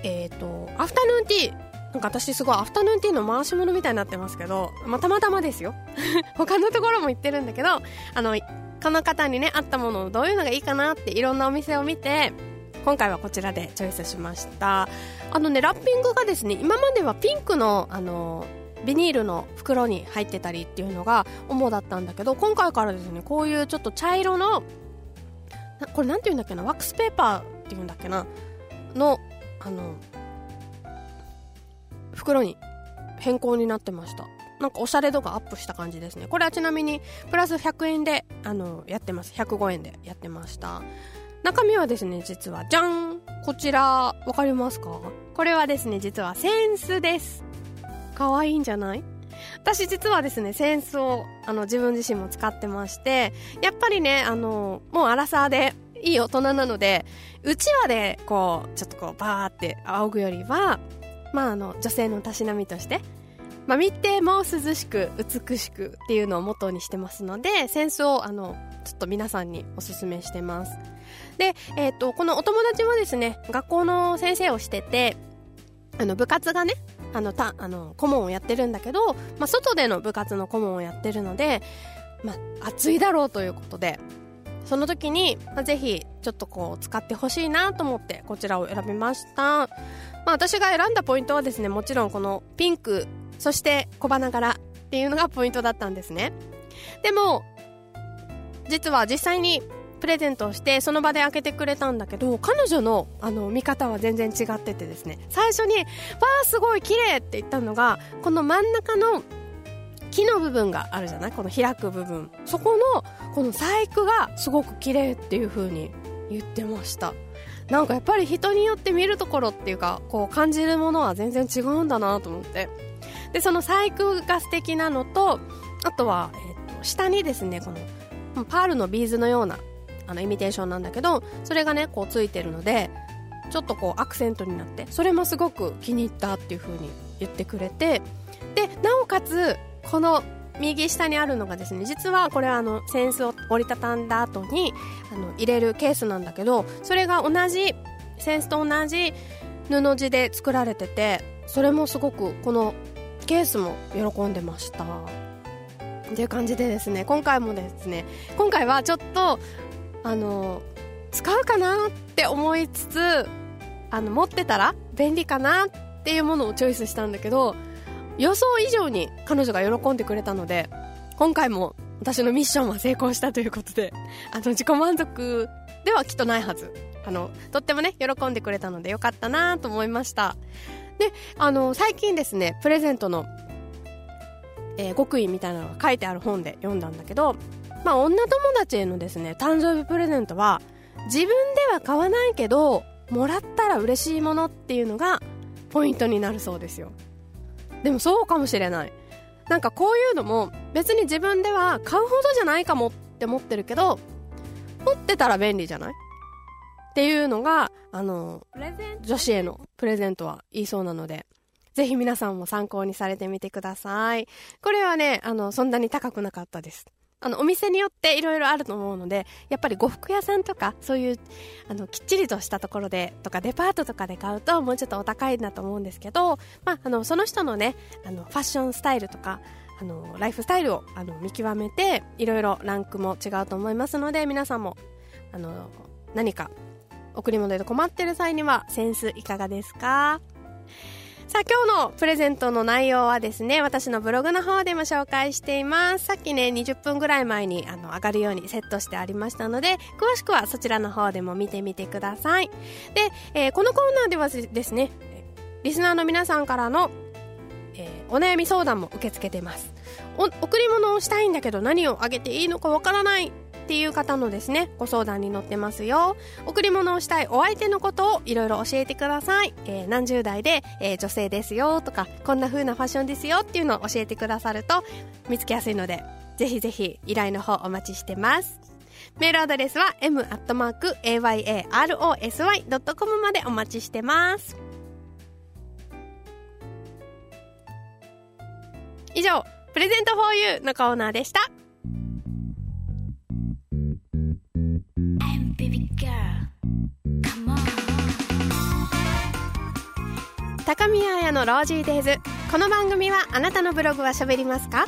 えっ、ー、とアフタヌーンティーなんか私すごいアフタヌーンティーの回し物みたいになってますけど、まあ、たまたまですよ。他のところも行ってるんだけど、あの、この方にね、あったものをどういうのがいいかなっていろんなお店を見て、今回はこちらでチョイスしました。あのね、ラッピングがですね、今まではピンクの、あの、ビニールの袋に入ってたりっていうのが主だったんだけど、今回からですね、こういうちょっと茶色の、これなんて言うんだっけな、ワックスペーパーって言うんだっけな、の、あの、袋に変更になってました。なんかおしゃれ度がアップした感じですね。これはちなみにプラス100円であのやってます。105円でやってました。中身はですね実はじゃんこちらわかりますか？これはですね実はセンスです。かわいいんじゃない？私実はですねセンスをあの自分自身も使ってましてやっぱりねあのもうアラサーでいい大人なのでうちわでこうちょっとこうバーって仰ぐよりはまあ、あの女性のたしなみとして、まあ、見ても涼しく美しくっていうのをモットーにしてますので扇子をあのちょっと皆さんにおすすめしてます。で、えーと、このお友達はですね学校の先生をしててあの部活がねあのたあの顧問をやってるんだけど、まあ、外での部活の顧問をやってるので、まあ、暑いだろうということでその時に、まあ、ぜひちょっとこう使ってほしいなと思ってこちらを選びました。まあ、私が選んだポイントはですねもちろんこのピンクそして小花柄っていうのがポイントだったんですね。でも実は実際にプレゼントをしてその場で開けてくれたんだけど彼女のあの見方は全然違っててですね。最初に「わあすごい綺麗って言ったのがこの真ん中の木の部分があるじゃない？この開く部分。そこのこの細工がすごく綺麗っていう風に言ってました。なんかやっぱり人によって見るところっていうかこう感じるものは全然違うんだなと思って。でその細工が素敵なのとあとは、えーと、下にですねこのパールのビーズのようなあのイミテーションなんだけどそれがねこうついてるのでちょっとこうアクセントになってそれもすごく気に入ったっていう風に言ってくれて。でなおかつこの右下にあるのがですね実はこれはあの扇子を折りたたんだ後にあの入れるケースなんだけどそれが同じ扇子と同じ布地で作られててそれもすごくこのケースも喜んでました。っていう感じでですね今回もですね今回はちょっとあの使うかなって思いつつあの持ってたら便利かなっていうものをチョイスしたんだけど予想以上に彼女が喜んでくれたので今回も私のミッションは成功したということで あの自己満足ではきっとないはず。あのとってもね喜んでくれたのでよかったなと思いました。であの最近ですねプレゼントの、えー、極意みたいなのが書いてある本で読んだんだけどまあ女友達へのですね誕生日プレゼントは自分では買わないけどもらったら嬉しいものっていうのがポイントになるそうですよ。でもそうかもしれない。なんかこういうのも別に自分では買うほどじゃないかもって思ってるけど持ってたら便利じゃない？っていうのがあの女子へのプレゼントは言いそうなのでぜひ皆さんも参考にされてみてください。これはねあのそんなに高くなかったですあのお店によっていろいろあると思うのでやっぱり呉服屋さんとかそういうあのきっちりとしたところでとかデパートとかで買うともうちょっとお高いんだと思うんですけど、まあ、あのその人のねあのファッションスタイルとかあのライフスタイルをあの見極めていろいろランクも違うと思いますので皆さんもあの何か贈り物で困ってる際にはセンスいかがですか？さあ今日のプレゼントの内容はですね私のブログの方でも紹介しています。さっきね20分ぐらい前にあの上がるようにセットしてありましたので詳しくはそちらの方でも見てみてください。で、えー、このコーナーではですねリスナーの皆さんからのえー、お悩み相談も受け付けてます。贈り物をしたいんだけど何をあげていいのかわからないっていう方のですねご相談に乗ってますよ。贈り物をしたいお相手のことをいろいろ教えてください、えー、何十代で、えー、女性ですよとかこんな風なファッションですよっていうのを教えてくださると見つけやすいのでぜひぜひ依頼の方お待ちしてます。メールアドレスは m.ayarosy.com までお待ちしてます。以上プレゼントフォーユーのコーナーでした。高宮彩のロージーデイズ。この番組はあなたのブログは喋りますか？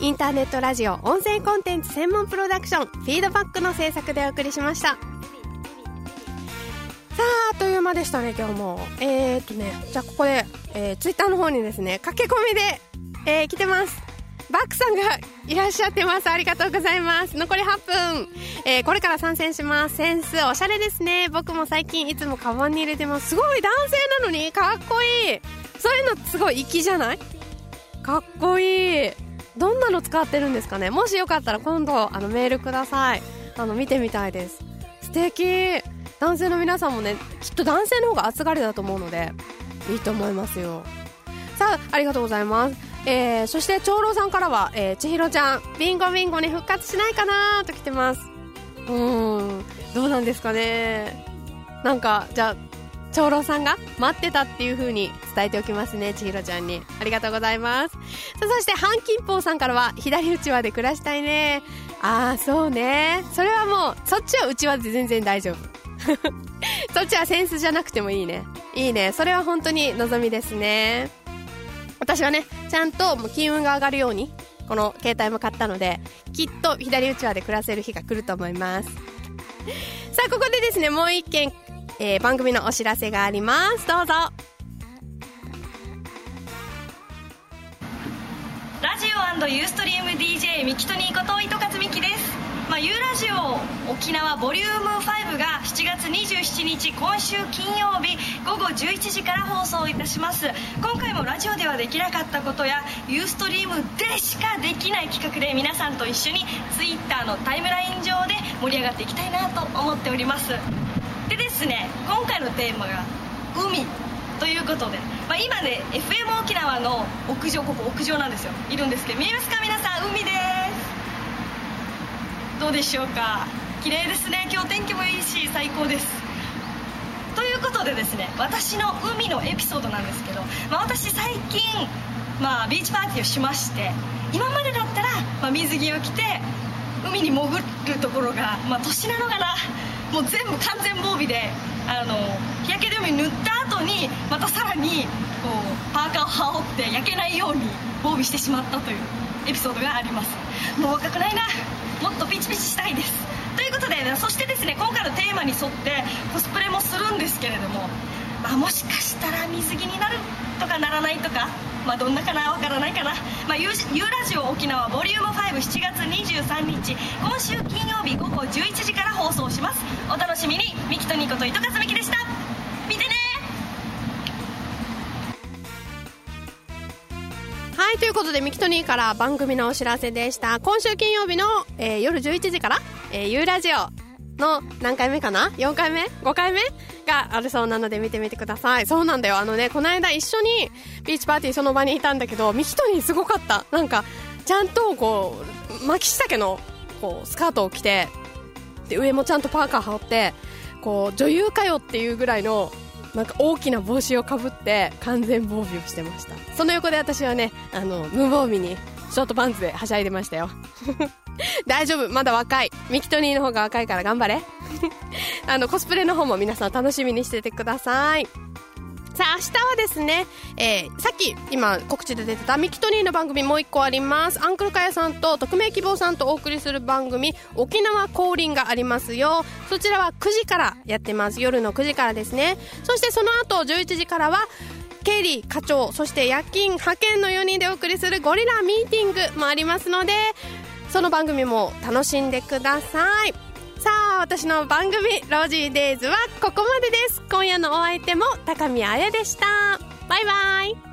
インターネットラジオ音声コンテンツ専門プロダクションフィードバックの制作でお送りしました。さああっという間でしたね今日も。えー、っとねじゃあここで、えー、ツイッターの方にですね駆け込みで、えー、来てます。バックさんがいらっしゃってます。ありがとうございます。残り8分。えー、これから参戦します。センスおしゃれですね。僕も最近いつもカバンに入れてます。すごい男性なのにかっこいい。そういうのすごい粋じゃない？かっこいい。どんなの使ってるんですかね？もしよかったら今度あのメールください。あの見てみたいです。素敵。男性の皆さんもね、きっと男性の方が暑がりだと思うので、いいと思いますよ。さあ、ありがとうございます。えー、そして長老さんからは、えー、千尋ちゃんビンゴビンゴに復活しないかなと来てます。うんどうなんですかね。なんかじゃあ長老さんが待ってたっていう風に伝えておきますね千尋ちゃんに。ありがとうございます。さそして半金峰さんからは左うちわで暮らしたいね。ああそうね。それはもうそっちはうちわで全然大丈夫。そっちはセンスじゃなくてもいいね。いいね。それは本当に望みですね。私はね、ちゃんともう金運が上がるように、この携帯も買ったので、きっと左うちわで暮らせる日が来ると思います。さあ、ここでですね、もう一件、えー、番組のお知らせがあります。どうぞ。ラジオユーストリーム DJ ミキトニーこと糸数美希ですまあ、ユーラジオ沖縄ボリューム5が7月27日今週金曜日午後11時から放送いたします。今回もラジオではできなかったことやユーストリームでしかできない企画で皆さんと一緒に Twitter のタイムライン上で盛り上がっていきたいなと思っております。でですね今回のテーマが海ということで、まあ、今ね FM 沖縄の屋上ここ屋上なんですよ。いるんですけど見えますか？皆さん海です。どうでしょうか？綺麗ですね。今日天気もいいし最高です。ということでですね私の海のエピソードなんですけど、まあ、私最近、まあ、ビーチパーティーをしまして今までだったら、まあ、水着を着て海に潜るところが、まあ、年なのかな？もう全部完全防備であの日焼け止め塗った後にまたさらにこうパーカーを羽織って焼けないように防備してしまったというエピソードがあります。もう若くないな。もっとピチピチしたいです。ということで、そしてですね今回のテーマに沿ってコスプレもするんですけれども、まあ、もしかしたら水着になるとかならないとかまあ、どんなかなわからないかな、まあ、ユーラジオ沖縄ボリューム57月23日今週金曜日午後11時から放送します。お楽しみに。ミキとニコと糸数美希でした。はい、ということで、ミキトニーから番組のお知らせでした。今週金曜日の、えー、夜11時から、えー、ユーラジオの何回目かな ?4 回目 ?5 回目？があるそうなので見てみてください。そうなんだよ。あのね、この間一緒にビーチパーティーその場にいたんだけど、ミキトニーすごかった。なんか、ちゃんとこう、巻き下家の、こう、スカートを着て、で、上もちゃんとパーカー羽織って、こう、女優かよっていうぐらいの、なんか大きな帽子をかぶって完全防備をしてました。その横で私はねあの無防備にショートパンツではしゃいでましたよ。大丈夫。まだ若い。ミキトニーの方が若いから頑張れ。あのコスプレの方も皆さん楽しみにしててください。さあ、明日はですね、えー、さっき今告知で出てたミキトニーの番組もう一個あります。アンクルカヤさんと匿名希望さんとお送りする番組、沖縄降臨がありますよ。そちらは9時からやってます。夜の9時からですね。そしてその後11時からは、ケリー課長、そして夜勤派遣の4人でお送りするゴリラミーティングもありますので、その番組も楽しんでください。さあ私の番組「ロージーデイズ」はここまでです。今夜のお相手も高見綾でした。バイバイ。